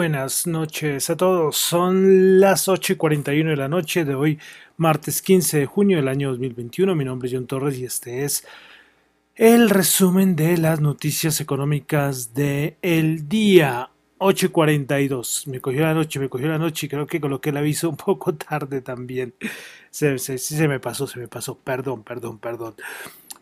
Buenas noches a todos. Son las 8 y 41 de la noche de hoy, martes 15 de junio del año 2021. Mi nombre es John Torres y este es el resumen de las noticias económicas del el día 8 y 42. Me cogió la noche, me cogió la noche y creo que coloqué el aviso un poco tarde también. Se, se, se me pasó, se me pasó. Perdón, perdón, perdón.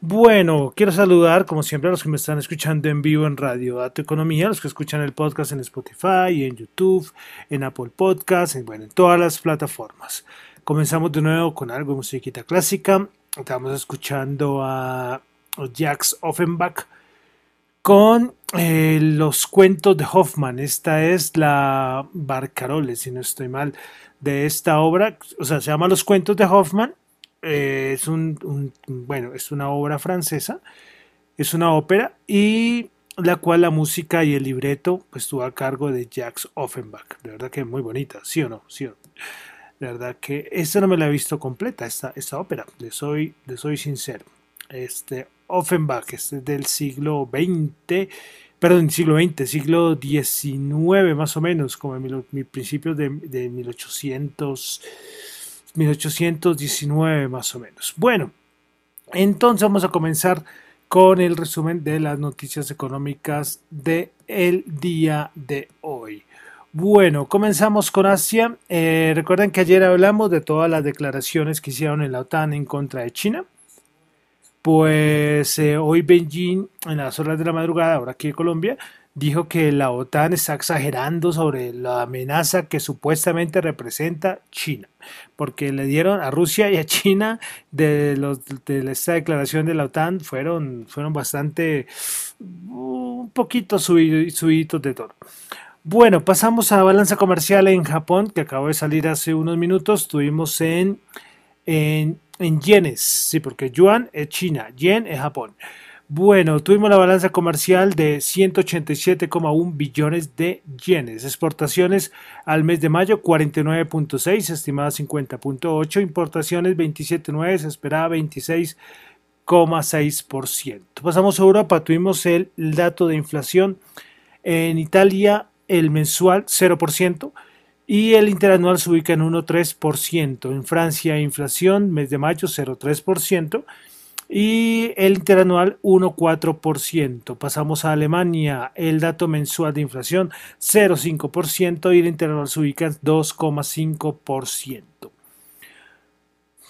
Bueno, quiero saludar como siempre a los que me están escuchando en vivo en Radio Dato Economía, los que escuchan el podcast en Spotify, en YouTube, en Apple Podcasts, en, bueno, en todas las plataformas. Comenzamos de nuevo con algo de musiquita clásica. Estamos escuchando a Jax Offenbach con eh, los cuentos de Hoffman. Esta es la Barcarolle, si no estoy mal, de esta obra. O sea, se llama Los cuentos de Hoffman eh, es un, bueno, es una obra francesa, es una ópera y la cual la música y el libreto pues estuvo a cargo de Jacques Offenbach. De verdad que muy bonita, ¿sí o no? ¿Sí? De verdad que esta no me la he visto completa, esta, esta ópera, le soy, le soy sincero. Este Offenbach, este es del siglo XX, perdón, siglo XX, siglo XIX más o menos, como en mi, principios de, de 1800 1819 más o menos. Bueno, entonces vamos a comenzar con el resumen de las noticias económicas del el día de hoy. Bueno, comenzamos con Asia. Eh, recuerden que ayer hablamos de todas las declaraciones que hicieron en la OTAN en contra de China. Pues eh, hoy Beijing, en las horas de la madrugada, ahora aquí en Colombia, dijo que la OTAN está exagerando sobre la amenaza que supuestamente representa China, porque le dieron a Rusia y a China de, los, de esta declaración de la OTAN fueron, fueron bastante, un poquito subiditos de todo. Bueno, pasamos a la balanza comercial en Japón, que acabó de salir hace unos minutos. Tuvimos en, en, en yenes, sí, porque yuan es China, yen es Japón. Bueno, tuvimos la balanza comercial de 187,1 billones de yenes. Exportaciones al mes de mayo 49.6, estimada 50.8. Importaciones 27.9, se esperaba 26,6%. Pasamos a Europa, tuvimos el dato de inflación. En Italia el mensual 0% y el interanual se ubica en 1,3%. En Francia inflación mes de mayo 0,3% y el interanual 1,4%. Pasamos a Alemania, el dato mensual de inflación 0,5% y el interanual se ubica en 2,5%.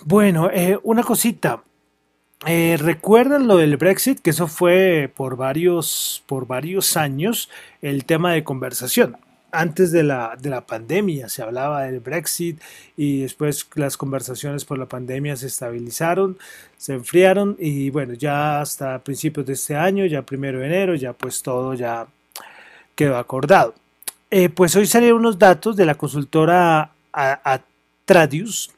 Bueno, eh, una cosita. Eh, ¿Recuerdan lo del Brexit? Que eso fue por varios, por varios años el tema de conversación antes de la, de la pandemia se hablaba del Brexit y después las conversaciones por la pandemia se estabilizaron, se enfriaron y bueno, ya hasta principios de este año, ya primero de enero, ya pues todo ya quedó acordado. Eh, pues hoy salieron unos datos de la consultora Atradius,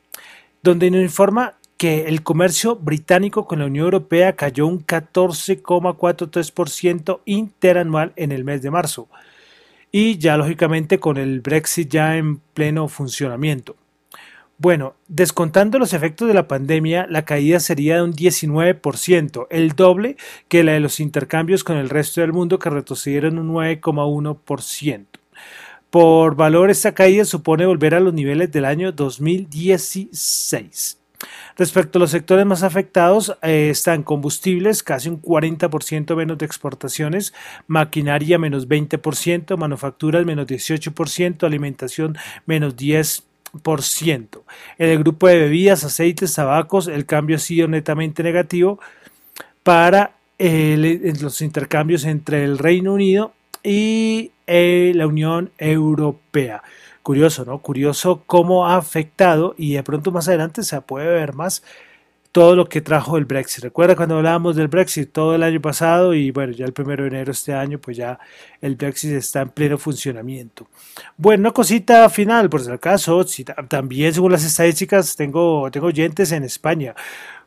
donde nos informa que el comercio británico con la Unión Europea cayó un 14,43% interanual en el mes de marzo y ya lógicamente con el Brexit ya en pleno funcionamiento. Bueno, descontando los efectos de la pandemia, la caída sería de un 19%, el doble que la de los intercambios con el resto del mundo que retrocedieron un 9,1%. Por valor, esta caída supone volver a los niveles del año 2016. Respecto a los sectores más afectados, eh, están combustibles, casi un 40% menos de exportaciones, maquinaria menos 20%, manufacturas menos 18%, alimentación menos 10%. En el grupo de bebidas, aceites, tabacos, el cambio ha sido netamente negativo para los intercambios entre el Reino Unido y eh, la Unión Europea. Curioso, ¿no? Curioso cómo ha afectado y de pronto más adelante se puede ver más todo lo que trajo el Brexit. Recuerda cuando hablábamos del Brexit todo el año pasado y bueno, ya el primero de enero de este año, pues ya el Brexit está en pleno funcionamiento. Bueno, una cosita final, por si acaso, si también según las estadísticas tengo, tengo oyentes en España.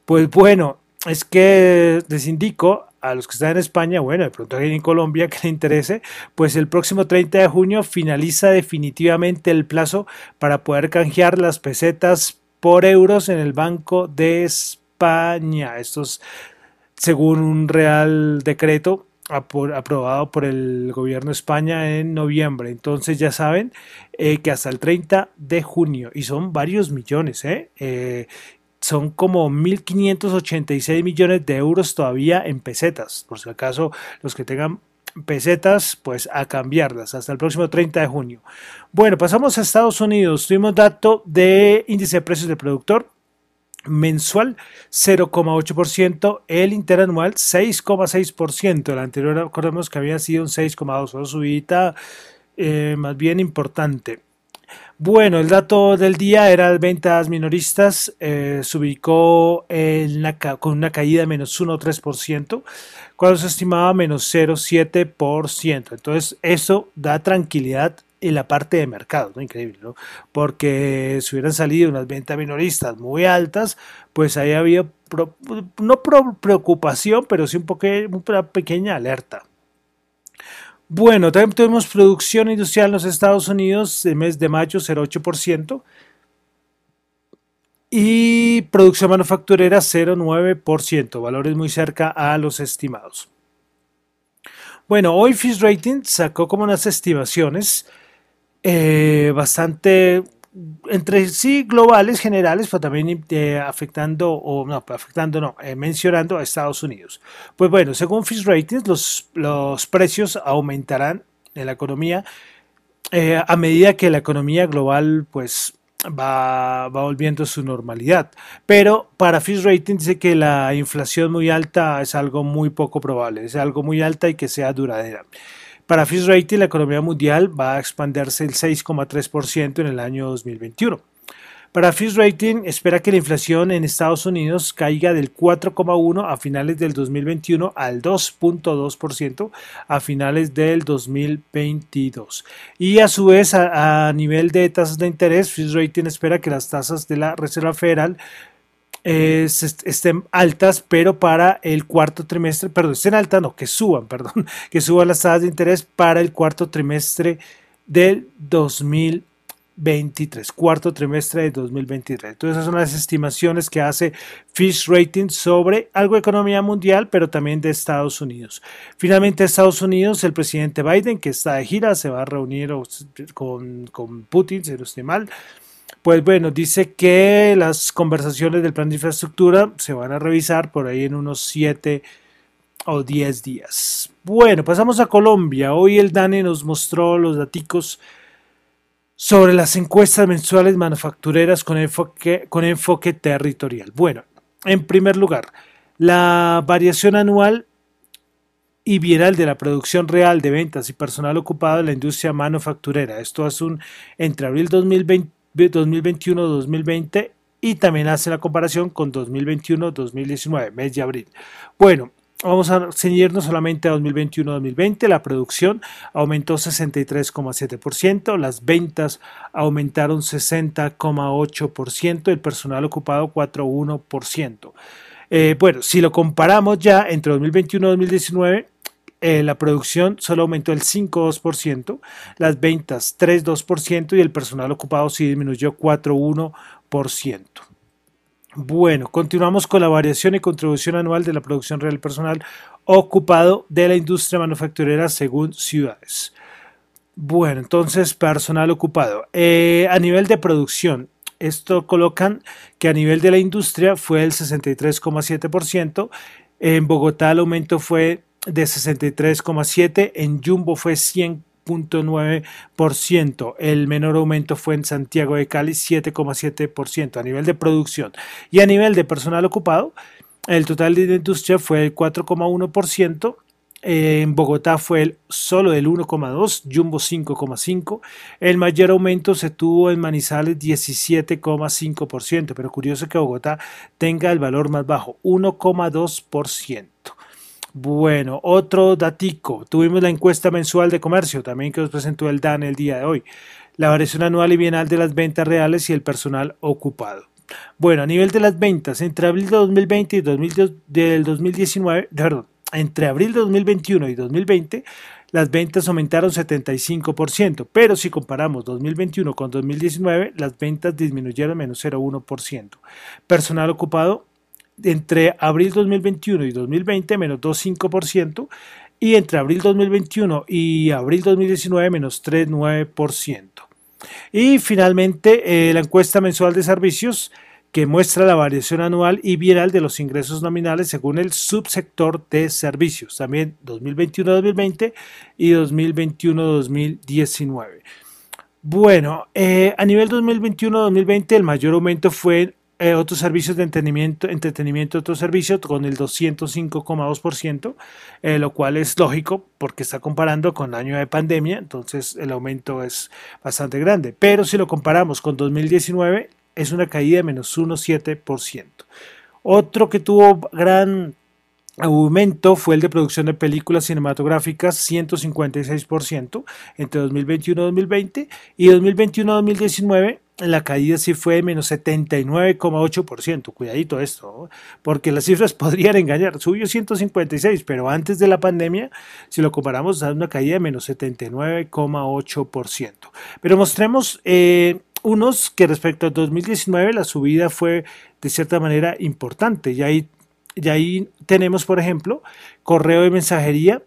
Pues bueno, es que les indico a los que están en España, bueno, de pronto alguien en Colombia que le interese, pues el próximo 30 de junio finaliza definitivamente el plazo para poder canjear las pesetas por euros en el Banco de España. Esto es según un real decreto aprobado por el gobierno de España en noviembre. Entonces ya saben eh, que hasta el 30 de junio, y son varios millones, ¿eh? eh son como 1.586 millones de euros todavía en pesetas. Por si acaso los que tengan pesetas, pues a cambiarlas hasta el próximo 30 de junio. Bueno, pasamos a Estados Unidos. Tuvimos dato de índice de precios del productor mensual 0,8%, el interanual 6,6%. El anterior recordemos que había sido un 6,2%, una subida eh, más bien importante. Bueno, el dato del día era ventas minoristas, eh, se ubicó con una caída de menos 1,3%, cuando se estimaba menos 0,7%. Entonces, eso da tranquilidad en la parte de mercado, ¿no? Increíble, ¿no? Porque si hubieran salido unas ventas minoristas muy altas, pues ahí había, no preocupación, pero sí un poco, una pequeña alerta. Bueno, también tuvimos producción industrial en los Estados Unidos el mes de mayo 0,8% y producción manufacturera 0,9%, valores muy cerca a los estimados. Bueno, hoy Fish Rating sacó como unas estimaciones eh, bastante entre sí globales, generales, pero también eh, afectando, o no, afectando no, eh, mencionando a Estados Unidos. Pues bueno, según Fish Ratings, los, los precios aumentarán en la economía eh, a medida que la economía global pues va, va volviendo a su normalidad. Pero para Fish Rating dice que la inflación muy alta es algo muy poco probable, es algo muy alta y que sea duradera. Para Fitch Rating, la economía mundial va a expandirse el 6,3% en el año 2021. Para Fitch Rating espera que la inflación en Estados Unidos caiga del 4,1 a finales del 2021 al 2.2% a finales del 2022. Y a su vez, a, nivel de tasas de interés, Fitch Rating espera que las tasas de la Reserva Federal estén altas, pero para el cuarto trimestre, perdón, estén altas, no, que suban, perdón, que suban las tasas de interés para el cuarto trimestre del 2023, cuarto trimestre del 2023. Entonces, esas son las estimaciones que hace Fish Rating sobre algo de economía mundial, pero también de Estados Unidos. Finalmente, Estados Unidos, el presidente Biden, que está de gira, se va a reunir con, con Putin, si no estoy mal, pues bueno, dice que las conversaciones del plan de infraestructura se van a revisar por ahí en unos 7 o 10 días. Bueno, pasamos a Colombia. Hoy el DANE nos mostró los datos sobre las encuestas mensuales manufactureras con enfoque, con enfoque territorial. Bueno, en primer lugar, la variación anual y bienal de la producción real de ventas y personal ocupado en la industria manufacturera. Esto es un entre abril 2020 2021-2020 y también hace la comparación con 2021-2019, mes de abril. Bueno, vamos a ceñirnos solamente a 2021-2020. La producción aumentó 63,7%, las ventas aumentaron 60,8%, el personal ocupado 4,1%. Eh, bueno, si lo comparamos ya entre 2021 y 2019, eh, la producción solo aumentó el 5,2%, las ventas 3,2% y el personal ocupado sí disminuyó 4,1%. Bueno, continuamos con la variación y contribución anual de la producción real personal ocupado de la industria manufacturera según ciudades. Bueno, entonces personal ocupado. Eh, a nivel de producción, esto colocan que a nivel de la industria fue el 63,7%, en Bogotá el aumento fue de 63,7, en Jumbo fue 100.9%, el menor aumento fue en Santiago de Cali 7,7% a nivel de producción y a nivel de personal ocupado, el total de industria fue el 4,1%, en Bogotá fue el, solo el 1,2, Jumbo 5,5. El mayor aumento se tuvo en Manizales 17,5%, pero curioso que Bogotá tenga el valor más bajo, 1,2%. Bueno, otro datico. Tuvimos la encuesta mensual de comercio, también que nos presentó el DAN el día de hoy. La variación anual y bienal de las ventas reales y el personal ocupado. Bueno, a nivel de las ventas, entre abril de 2020 y del 2019, perdón, entre abril de 2021 y 2020, las ventas aumentaron 75%, pero si comparamos 2021 con 2019, las ventas disminuyeron menos 0,1%. Personal ocupado entre abril 2021 y 2020 menos 2,5% y entre abril 2021 y abril 2019 menos 3,9%. Y finalmente eh, la encuesta mensual de servicios que muestra la variación anual y bienal de los ingresos nominales según el subsector de servicios, también 2021-2020 y 2021-2019. Bueno, eh, a nivel 2021-2020 el mayor aumento fue eh, otros servicios de entretenimiento, entretenimiento otros servicios con el 205,2%, eh, lo cual es lógico porque está comparando con año de pandemia, entonces el aumento es bastante grande. Pero si lo comparamos con 2019, es una caída de menos 1,7%. Otro que tuvo gran aumento fue el de producción de películas cinematográficas 156% entre 2021 y 2020 y 2021 2019 la caída sí fue de menos 79,8%. Cuidadito esto, porque las cifras podrían engañar. Subió 156, pero antes de la pandemia, si lo comparamos, da una caída de menos 79,8%. Pero mostremos eh, unos que respecto a 2019 la subida fue de cierta manera importante. Y ahí, y ahí tenemos, por ejemplo, correo de mensajería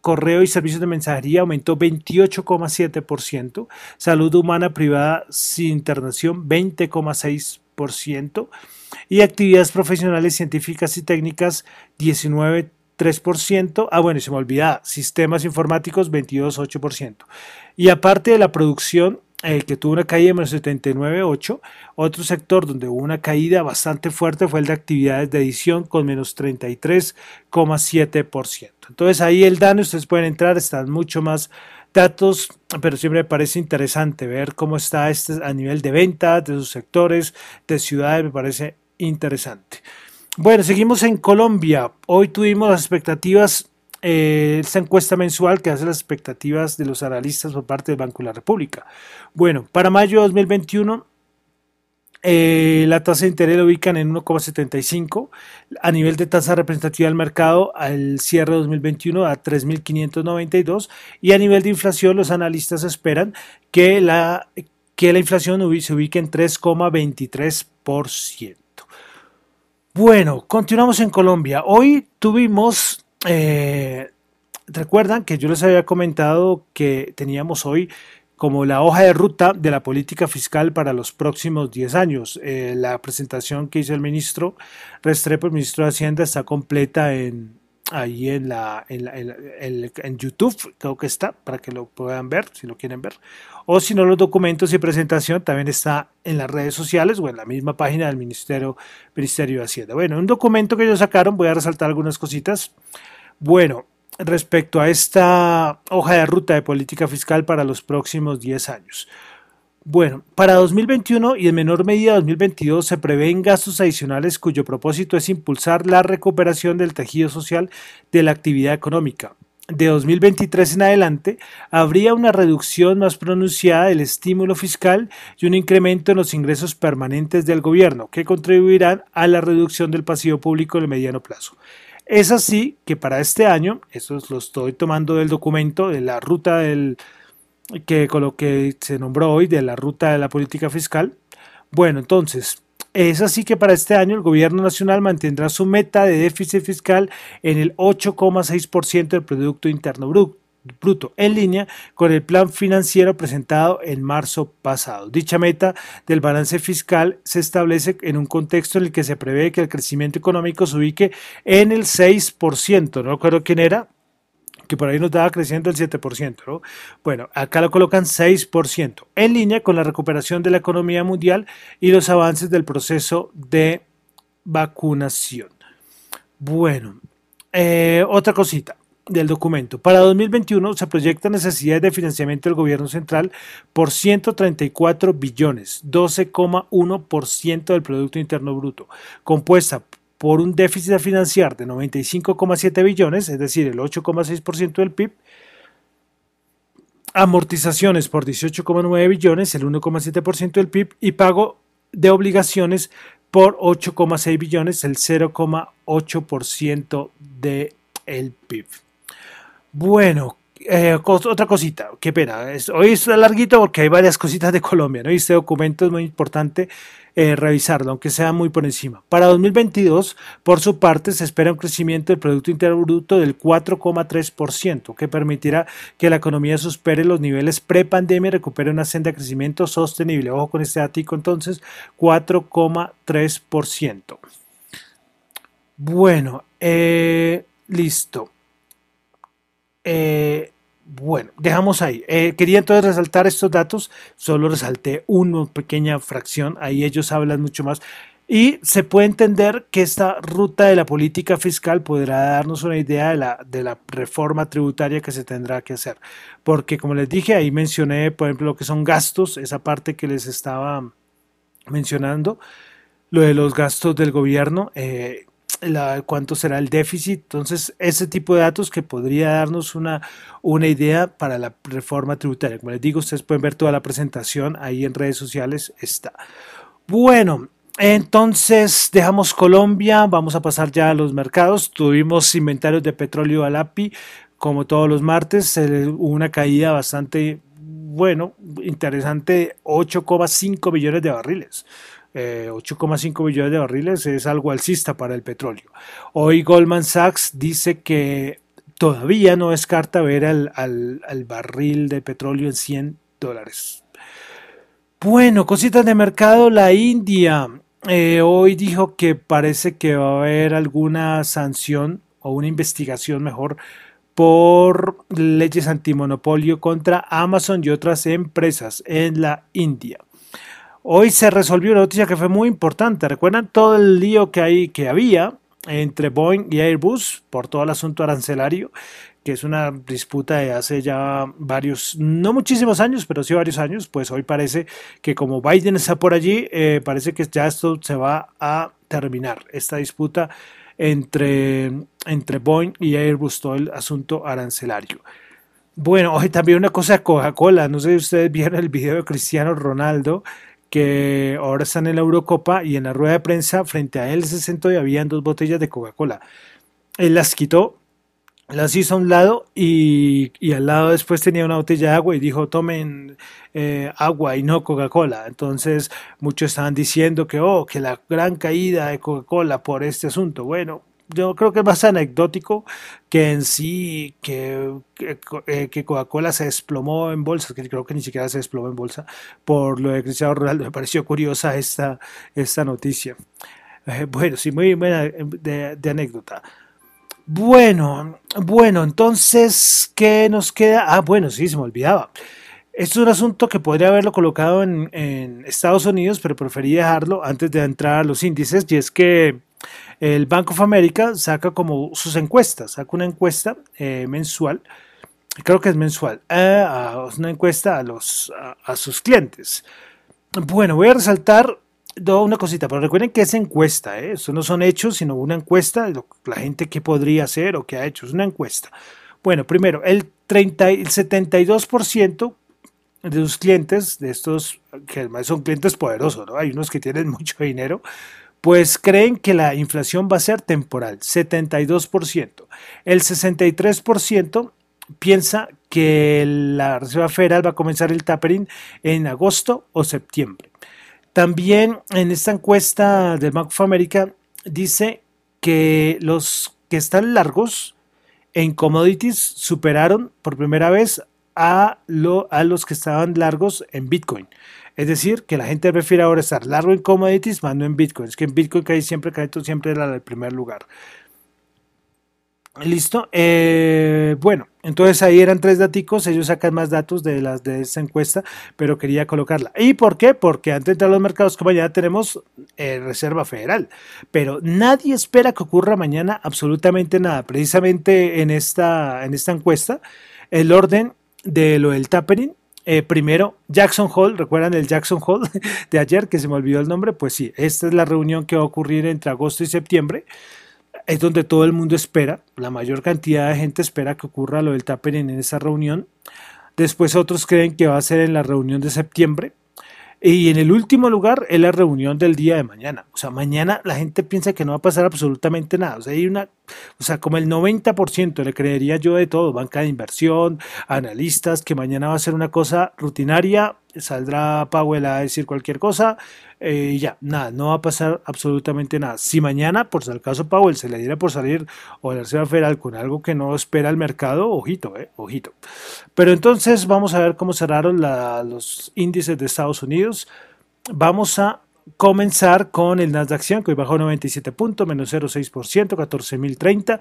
correo y servicios de mensajería aumentó 28,7%, salud humana privada sin internación 20,6% y actividades profesionales científicas y técnicas 19,3%. Ah, bueno, se me olvidaba, sistemas informáticos 22,8%. Y aparte de la producción, el que tuvo una caída de menos 79,8. Otro sector donde hubo una caída bastante fuerte fue el de actividades de edición con menos 33,7%. Entonces ahí el daño, ustedes pueden entrar, están mucho más datos, pero siempre me parece interesante ver cómo está este a nivel de ventas, de sus sectores, de ciudades, me parece interesante. Bueno, seguimos en Colombia. Hoy tuvimos las expectativas eh, esta encuesta mensual que hace las expectativas de los analistas por parte del Banco de la República. Bueno, para mayo de 2021 eh, la tasa de interés la ubican en 1,75 a nivel de tasa representativa del mercado al cierre de 2021 a 3.592 y a nivel de inflación los analistas esperan que la, que la inflación se ubique en 3,23%. Bueno, continuamos en Colombia. Hoy tuvimos eh, recuerdan que yo les había comentado que teníamos hoy como la hoja de ruta de la política fiscal para los próximos 10 años. Eh, la presentación que hizo el ministro Restrepo, el ministro de Hacienda, está completa en, ahí en, la, en, YouTube, creo que está, para que lo puedan ver, si lo quieren ver. O si no, los documentos y presentación también está en las redes sociales o en la misma página del Ministerio, Ministerio de Hacienda. Bueno, un documento que ellos sacaron, voy a resaltar algunas cositas. Bueno, respecto a esta hoja de ruta de política fiscal para los próximos 10 años. Bueno, para 2021 y en menor medida 2022 se prevén gastos adicionales cuyo propósito es impulsar la recuperación del tejido social de la actividad económica. De 2023 en adelante habría una reducción más pronunciada del estímulo fiscal y un incremento en los ingresos permanentes del gobierno que contribuirán a la reducción del pasivo público en el mediano plazo. Es así que para este año, eso lo estoy tomando del documento de la ruta del que con lo que se nombró hoy de la ruta de la política fiscal. Bueno, entonces, es así que para este año el gobierno nacional mantendrá su meta de déficit fiscal en el 8,6% del Producto Interno Bruto en línea con el plan financiero presentado en marzo pasado. Dicha meta del balance fiscal se establece en un contexto en el que se prevé que el crecimiento económico se ubique en el 6%, no recuerdo quién era, que por ahí nos estaba creciendo el 7%, ¿no? Bueno, acá lo colocan 6%, en línea con la recuperación de la economía mundial y los avances del proceso de vacunación. Bueno, eh, otra cosita del documento. Para 2021 se proyecta necesidades de financiamiento del gobierno central por 134 billones, 12,1% del Producto Interno Bruto, compuesta por un déficit a financiar de 95,7 billones, es decir, el 8,6% del PIB, amortizaciones por 18,9 billones, el 1,7% del PIB, y pago de obligaciones por 8,6 billones, el 0,8% del PIB. Bueno, eh, otra cosita, qué pena. hoy es larguito porque hay varias cositas de Colombia, ¿no? Y este documento es muy importante eh, revisarlo, aunque sea muy por encima. Para 2022, por su parte, se espera un crecimiento del Producto Interno Bruto del 4,3%, que permitirá que la economía supere los niveles pre-pandemia y recupere una senda de crecimiento sostenible. Ojo con este ático, entonces, 4,3%. Bueno, eh, listo. Eh, bueno, dejamos ahí. Eh, quería entonces resaltar estos datos, solo resalté una pequeña fracción, ahí ellos hablan mucho más. Y se puede entender que esta ruta de la política fiscal podrá darnos una idea de la, de la reforma tributaria que se tendrá que hacer. Porque como les dije, ahí mencioné, por ejemplo, lo que son gastos, esa parte que les estaba mencionando, lo de los gastos del gobierno. Eh, cuánto será el déficit. Entonces, ese tipo de datos que podría darnos una, una idea para la reforma tributaria. Como les digo, ustedes pueden ver toda la presentación ahí en redes sociales. Está. Bueno, entonces dejamos Colombia, vamos a pasar ya a los mercados. Tuvimos inventarios de petróleo al API, como todos los martes, hubo una caída bastante, bueno, interesante, 8,5 millones de barriles. 8,5 eh, millones de barriles es algo alcista para el petróleo. Hoy Goldman Sachs dice que todavía no descarta ver al, al, barril de petróleo en 100 dólares. Bueno, cositas de mercado, la India eh, hoy dijo que parece que va a haber alguna sanción o una investigación mejor por leyes antimonopolio contra Amazon y otras empresas en la India. Hoy se resolvió una noticia que fue muy importante. ¿Recuerdan todo el lío que, hay, que había entre Boeing y Airbus por todo el asunto arancelario? que es una disputa de hace ya varios, no muchísimos años, pero sí varios años, pues hoy parece que como Biden está por allí, eh, parece que ya esto se va a terminar, esta disputa entre, entre Boeing y Airbus, todo el asunto arancelario. Bueno, hoy también una cosa de Coca-Cola, no sé si ustedes vieron el video de Cristiano Ronaldo, que ahora están en la Eurocopa y en la rueda de prensa frente a él se sentó y habían dos botellas de Coca-Cola. Él las quitó, las hizo a un lado y, al lado después tenía una botella de agua y dijo tomen eh, agua y no Coca-Cola. Entonces muchos estaban diciendo que, oh, que la gran caída de Coca-Cola por este asunto. Bueno, yo creo que es más anecdótico que en sí que, que, eh, Coca-Cola se desplomó en bolsa, que creo que ni siquiera se desplomó en bolsa por lo de Cristiano Ronaldo. Me pareció curiosa esta, esta noticia. Eh, bueno, sí, muy buena de, anécdota. Bueno, bueno, entonces, ¿qué nos queda? Ah, bueno, sí, se me olvidaba. Esto es un asunto que podría haberlo colocado en Estados Unidos, pero preferí dejarlo antes de entrar a los índices, y es que el Bank of America saca como sus encuestas, saca una encuesta eh, mensual, creo que es mensual, eh, una encuesta a, los, a, sus clientes. Bueno, voy a resaltar una cosita, pero recuerden que es encuesta, ¿eh? Eso no son hechos, sino una encuesta la gente que podría hacer o que ha hecho, es una encuesta. Bueno, primero, el, 30, el 72% de sus clientes, de estos que además son clientes poderosos, ¿no? Hay unos que tienen mucho dinero, pues creen que la inflación va a ser temporal, 72%. El 63% piensa que la Reserva Federal va a comenzar el tapering en agosto o septiembre. También en esta encuesta del Bank of America dice que los que están largos en commodities superaron por primera vez a, a los que estaban largos en Bitcoin. Es decir, que la gente prefiere ahora estar largo en commodities más no en Bitcoin. Es que en Bitcoin cae siempre, cae siempre era el primer lugar. Listo. Eh, bueno, entonces ahí eran tres daticos. Ellos sacan más datos de las de esa encuesta, pero quería colocarla. ¿Y por qué? Porque antes de entrar a los mercados, como ya tenemos eh, Reserva Federal, pero nadie espera que ocurra mañana absolutamente nada. Precisamente en esta, en esta encuesta, el orden de lo del tapering eh, primero, Jackson Hall, ¿recuerdan el Jackson Hall de ayer que se me olvidó el nombre? Pues sí, esta es la reunión que va a ocurrir entre agosto y septiembre. Es donde todo el mundo espera, la mayor cantidad de gente espera que ocurra lo del tapering en esa reunión. Después otros creen que va a ser en la reunión de septiembre. Y en el último lugar es la reunión del día de mañana. O sea, mañana la gente piensa que no va a pasar absolutamente nada. O sea, hay una, o sea, como el 90% le creería yo de todo, banca de inversión, analistas, que mañana va a ser una cosa rutinaria, saldrá Powell a decir cualquier cosa eh, ya, nada, no va a pasar absolutamente nada. Si mañana, por si el caso Powell se le diera por salir o la Reserva Federal con algo que no espera el mercado, ojito, eh, ojito. Pero entonces vamos a ver cómo cerraron los índices de Estados Unidos. Vamos a comenzar con el Nasdaq 100, que hoy bajó 97 puntos, menos 0,6%, 14.030.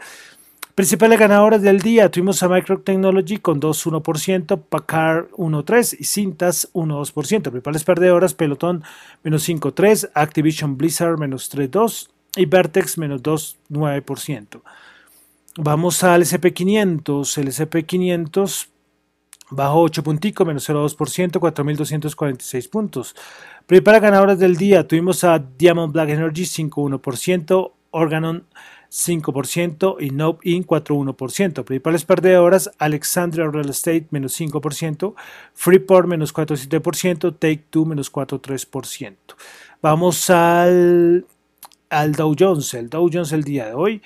Principales ganadoras del día, tuvimos a Microtechnology con 2,1%, Packard 1,3% y Cintas 1,2%. Principales perdedoras, Pelotón menos 5,3%, Activision Blizzard menos 3,2% y Vertex menos 2,9%. Vamos al SP500, el SP500 bajó 8 punticos, menos 0,2%, 4.246 puntos. Principales ganadoras del día, tuvimos a Diamond Black Energy 5,1%, Organon 5% y Nope Inc. 4,1%. Principales perdedoras, Alexandria Real Estate menos 5%, Freeport menos 4,7%, Take Two menos 4,3%. Vamos al, al Dow Jones. El Dow Jones el día de hoy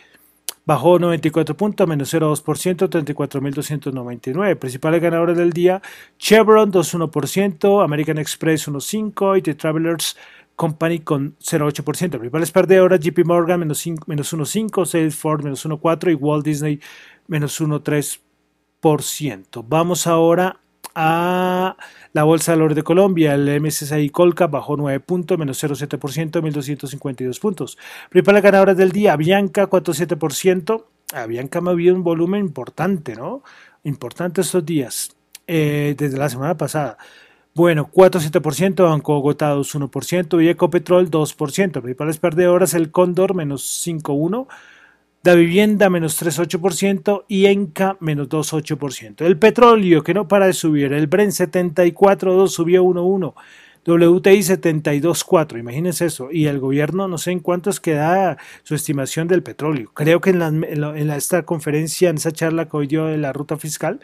bajó 94 puntos, menos 0,2%, 34.299. Principales ganadores del día, Chevron 2,1%, American Express 1,5% y The Travelers Company con 0,8%. Principales perdedoras, JP Morgan menos, menos 1,5%, Salesforce menos 1,4% y Walt Disney menos 1,3%. Vamos ahora a la Bolsa de Valores de Colombia. El MSCI Colca bajó 9 puntos, menos 0,7%, 1.252 puntos. Principales ganadoras del día, Bianca 4,7%. A Bianca me habido un volumen importante, ¿no? Importante estos días, eh, desde la semana pasada. Bueno, 4,7%, Banco Bogotá 2,1% y Ecopetrol 2%. Principales perdedoras, el Cóndor menos 5,1%, Da Vivienda menos 3,8% y Enca menos 2,8%. El petróleo que no para de subir, el Bren 74,2 subió 1,1%. WTI 72.4, imagínense eso. Y el gobierno no sé en cuánto es que da su estimación del petróleo. Creo que en, en, esta conferencia, en esa charla que hoy dio de la ruta fiscal,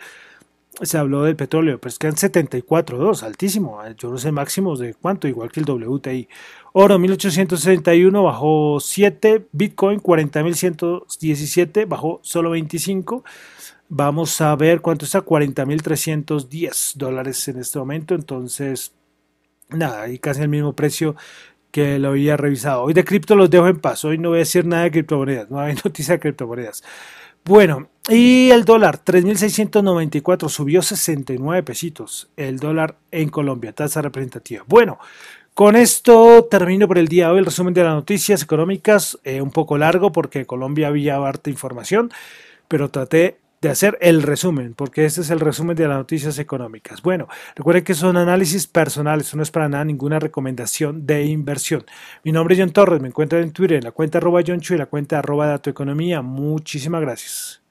se habló del petróleo, pero es que en 74.2, altísimo. Yo no sé máximos de cuánto, igual que el WTI. Oro 1861 bajó 7, Bitcoin 40.117 bajó solo 25. Vamos a ver cuánto está, 40.310 dólares en este momento. Entonces, nada, y casi el mismo precio que lo había revisado. Hoy de cripto los dejo en paz. Hoy no voy a decir nada de criptomonedas, no hay noticia de criptomonedas. Bueno, y el dólar, 3.694, subió 69 pesitos. El dólar en Colombia, tasa representativa. Bueno, con esto termino por el día hoy el resumen de las noticias económicas, eh, un poco largo porque Colombia había harta información, pero traté de hacer el resumen, porque este es el resumen de las noticias económicas. Bueno, recuerden que son análisis personales, no es para nada ninguna recomendación de inversión. Mi nombre es John Torres, me encuentran en Twitter en la cuenta arroba John Chu y la cuenta arroba Datoeconomía. Muchísimas gracias.